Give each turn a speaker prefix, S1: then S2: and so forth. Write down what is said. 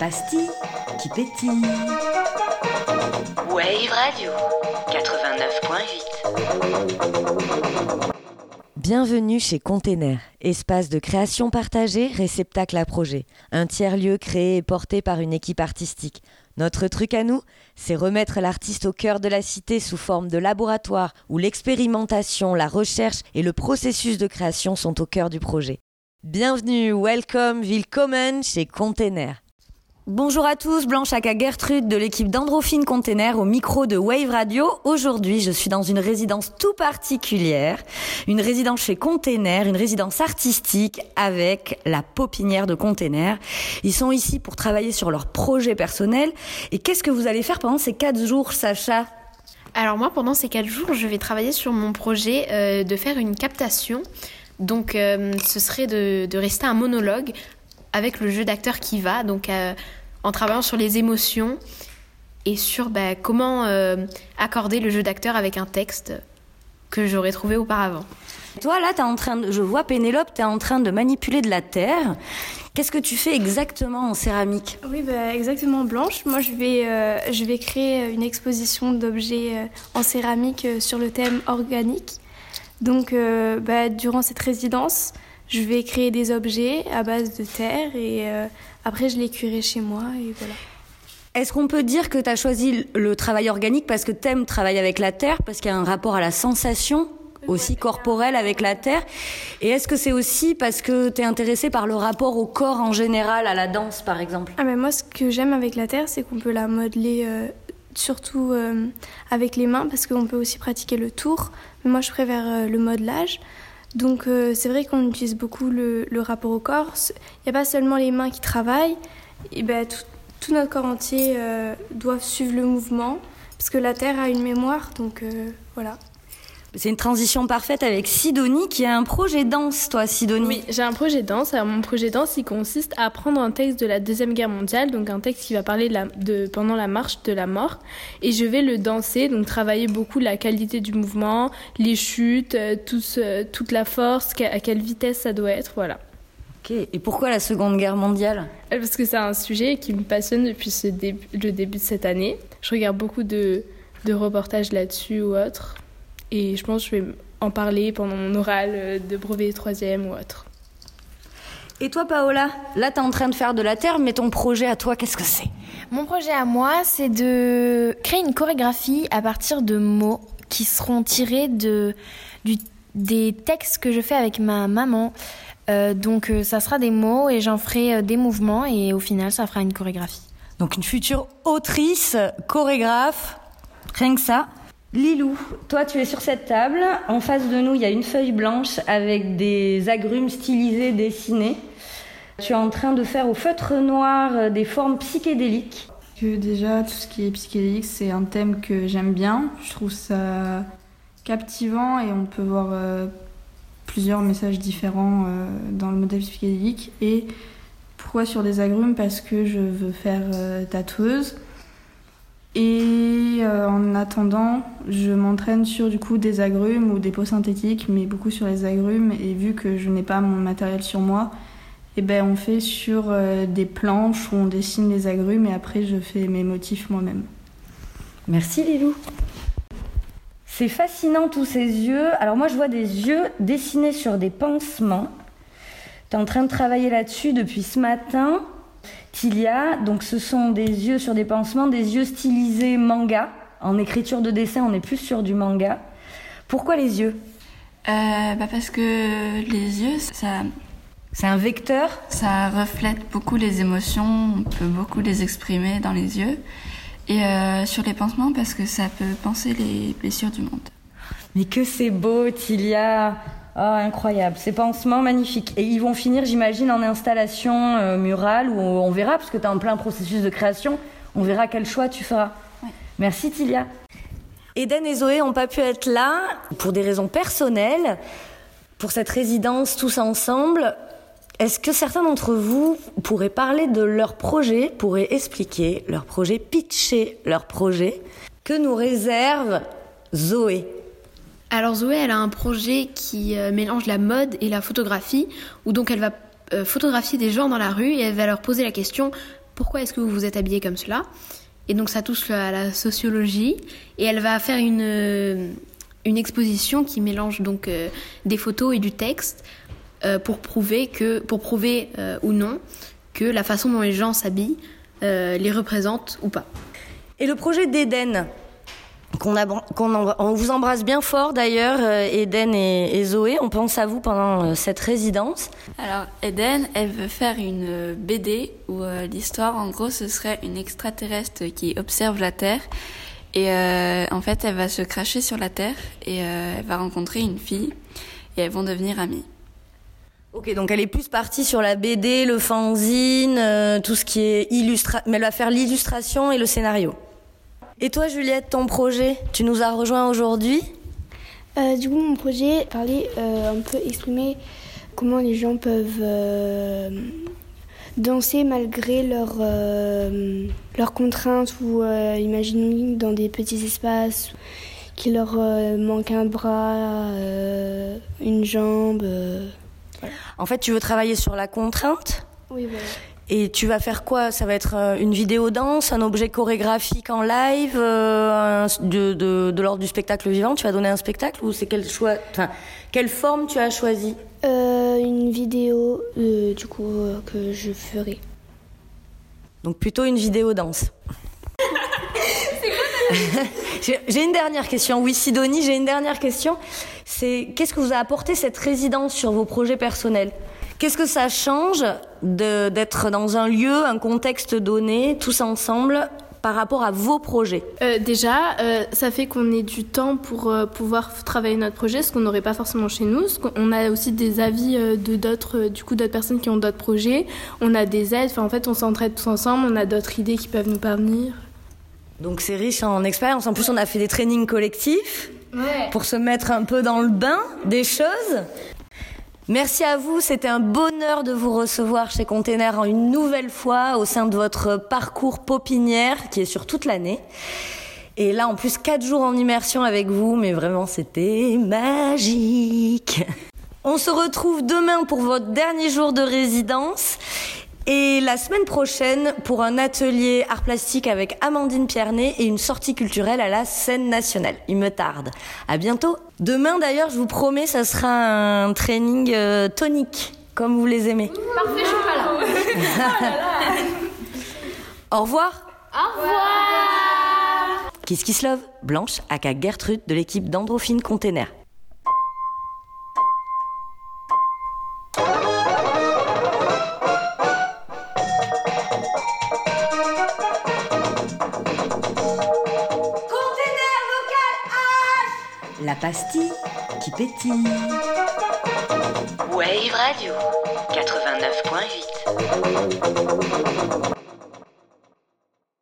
S1: pastille qui pétille.
S2: Wave Radio 89.8.
S1: Bienvenue chez Container, espace de création partagée, réceptacle à projet. Un tiers-lieu créé et porté par une équipe artistique. Notre truc à nous, c'est remettre l'artiste au cœur de la cité sous forme de laboratoire où l'expérimentation, la recherche et le processus de création sont au cœur du projet. Bienvenue, welcome, willkommen chez Container. Bonjour à tous, Blanche Aka Gertrude de l'équipe d'Androphine Container au micro de Wave Radio. Aujourd'hui, je suis dans une résidence tout particulière, une résidence chez Container, une résidence artistique avec la Popinière de Container. Ils sont ici pour travailler sur leur projet personnel. Et qu'est-ce que vous allez faire pendant ces quatre jours, Sacha?
S3: Alors moi, pendant ces quatre jours, je vais travailler sur mon projet euh, de faire une captation. Donc, euh, ce serait de, rester un monologue avec le jeu d'acteur qui va. Donc, euh, en travaillant sur les émotions et sur bah, comment euh, accorder le jeu d'acteur avec un texte que j'aurais trouvé auparavant.
S1: Toi, là, es en train de, je vois Pénélope, tu es en train de manipuler de la terre. Qu'est-ce que tu fais exactement en céramique?
S4: Oui, bah, exactement Blanche. Moi, je vais, euh, je vais créer une exposition d'objets euh, en céramique euh, sur le thème organique. Donc, euh, bah, durant cette résidence, je vais créer des objets à base de terre et euh, après, je les cuirai chez moi et voilà.
S1: Est-ce qu'on peut dire que tu as choisi le travail organique parce que tu aimes travailler avec la terre, parce qu'il y a un rapport à la sensation aussi corporelle avec la terre? Et est-ce que c'est aussi parce que tu es intéressé par le rapport au corps en général, à la danse par exemple?
S4: Ah mais Moi, ce que j'aime avec la terre, c'est qu'on peut la modeler euh, surtout euh, avec les mains parce qu'on peut aussi pratiquer le tour. Mais moi, je préfère euh, le modelage. Donc euh, c'est vrai qu'on utilise beaucoup le, rapport au corps. Il n'y a pas seulement les mains qui travaillent, et ben, tout, tout notre corps entier euh, doit suivre le mouvement, parce que la Terre a une mémoire, donc euh, voilà.
S1: C'est une transition parfaite avec Sidonie qui a un projet danse, toi Sidonie.
S5: Oui, j'ai un projet danse. Alors mon projet danse, il consiste à prendre un texte de la Deuxième Guerre mondiale, donc un texte qui va parler de, la, de pendant la marche de la mort, et je vais le danser, donc travailler beaucoup la qualité du mouvement, les chutes, euh, tout ce, toute la force, à quelle vitesse ça doit être, voilà.
S1: Ok, et pourquoi la Seconde Guerre mondiale?
S5: Parce que c'est un sujet qui me passionne depuis ce le début de cette année. Je regarde beaucoup de, de reportages là-dessus ou autres. Et je pense que je vais en parler pendant mon oral de brevet troisième ou autre.
S1: Et toi, Paola Là, tu es en train de faire de la terre, mais ton projet à toi, qu'est-ce que c'est?
S6: Mon projet à moi, c'est de créer une chorégraphie à partir de mots qui seront tirés de, du, des textes que je fais avec ma maman. Euh, donc, euh, ça sera des mots et j'en ferai euh, des mouvements et au final, ça fera une chorégraphie.
S1: Donc, une future autrice, chorégraphe, rien que ça? Lilou, toi tu es sur cette table. En face de nous, il y a une feuille blanche avec des agrumes stylisés dessinés. Tu es en train de faire au feutre noir des formes psychédéliques.
S7: Que déjà, tout ce qui est psychédélique, c'est un thème que j'aime bien. Je trouve ça captivant et on peut voir euh, plusieurs messages différents euh, dans le modèle psychédélique. Et pourquoi sur des agrumes? Parce que je veux faire euh, tatoueuse. Et euh, en attendant, je m'entraîne sur du coup des agrumes ou des peaux synthétiques, mais beaucoup sur les agrumes. Et vu que je n'ai pas mon matériel sur moi, et ben on fait sur euh, des planches où on dessine les agrumes et après je fais mes motifs moi-même.
S1: Merci Lilou. C'est fascinant tous ces yeux. Alors moi je vois des yeux dessinés sur des pansements. Tu es en train de travailler là-dessus depuis ce matin. Tilia, donc ce sont des yeux sur des pansements, des yeux stylisés manga. En écriture de dessin, on est plus sur du manga. Pourquoi les yeux?
S8: Euh, bah Parce que les yeux, ça.
S1: C'est un vecteur?
S8: Ça reflète beaucoup les émotions, on peut beaucoup les exprimer dans les yeux. Et euh, sur les pansements, parce que ça peut penser les blessures du monde.
S1: Mais que c'est beau, Tilia Oh, incroyable, ces pansements magnifiques. Et ils vont finir, j'imagine, en installation euh, murale où on verra, parce que tu es en plein processus de création, on verra quel choix tu feras.
S8: Ouais.
S1: Merci Tilia. Eden et Zoé n'ont pas pu être là pour des raisons personnelles, pour cette résidence tous ensemble. Est-ce que certains d'entre vous pourraient parler de leur projet, pourraient expliquer leur projet, pitcher leur projet Que nous réserve Zoé?
S3: Alors Zoé, elle a un projet qui euh, mélange la mode et la photographie, où donc elle va euh, photographier des gens dans la rue et elle va leur poser la question pourquoi est-ce que vous vous êtes habillé comme cela? Et donc ça touche à la sociologie et elle va faire une, une exposition qui mélange donc des photos et du texte pour prouver que pour prouver ou non que la façon dont les gens s'habillent les représente ou pas.
S1: Et le projet d'Eden, qu'on on vous embrasse bien fort d'ailleurs, euh, Eden et, Zoé. On pense à vous pendant euh, cette résidence.
S8: Alors, Eden, elle veut faire une euh, BD où l'histoire, en gros, ce serait une extraterrestre qui observe la Terre. Et en fait, elle va se cracher sur la Terre et elle va rencontrer une fille et elles vont devenir amies.
S1: Ok, donc elle est plus partie sur la BD, le fanzine, tout ce qui est illustration, mais elle va faire l'illustration et le scénario. Et toi, Juliette, ton projet, tu nous as rejoint aujourd'hui
S4: euh, Du coup, mon projet parlait euh, un peu exprimer comment les gens peuvent euh, danser malgré leurs leurs contraintes ou imaginer dans des petits espaces qu'il leur manque un bras, une jambe.
S1: En fait, tu veux travailler sur la contrainte
S4: Oui, voilà.
S1: Et tu vas faire quoi? Ça va être euh, une vidéo danse, un objet chorégraphique en live, euh, de, de, de l'ordre du spectacle vivant? Tu vas donner un spectacle ou c'est quel choix Enfin, quelle forme tu as choisi?
S4: Euh, Une vidéo, du coup, que je ferai.
S1: Donc plutôt une vidéo danse. j'ai une dernière question. Oui, Sidonie, j'ai une dernière question. C'est qu'est-ce que vous a apporté cette résidence sur vos projets personnels? Qu'est-ce que ça change d'être dans un lieu, un contexte donné, tous ensemble par rapport à vos projets?
S5: Euh, Déjà, euh, ça fait qu'on ait du temps pour euh, pouvoir travailler notre projet, ce qu'on n'aurait pas forcément chez nous. On a aussi des avis de d'autres, du coup, d'autres personnes qui ont d'autres projets. On a des aides. Enfin, en fait, on s'entraide tous ensemble. On a d'autres idées qui peuvent nous parvenir.
S1: Donc c'est riche en expérience. En plus, on a fait des trainings collectifs pour se mettre un peu dans le bain des choses. Merci à vous, c'était un bonheur de vous recevoir chez Container une nouvelle fois au sein de votre parcours Popinière qui est sur toute l'année. Et là, en plus, quatre jours en immersion avec vous, mais vraiment, c'était magique. On se retrouve demain pour votre dernier jour de résidence. Et la semaine prochaine, pour un atelier art plastique avec Amandine Pierney et une sortie culturelle à la scène nationale. Il me tarde. À bientôt. Demain, d'ailleurs, je vous promets, ça sera un training euh, tonique, comme vous les aimez.
S3: Parfait, je suis pas là.
S1: Au revoir.
S3: Au revoir.
S1: Kiss Kiss Love, Blanche, aka Gertrude de l'équipe d'Androphine Container. Pastille qui pétille.
S2: Wave Radio 89.8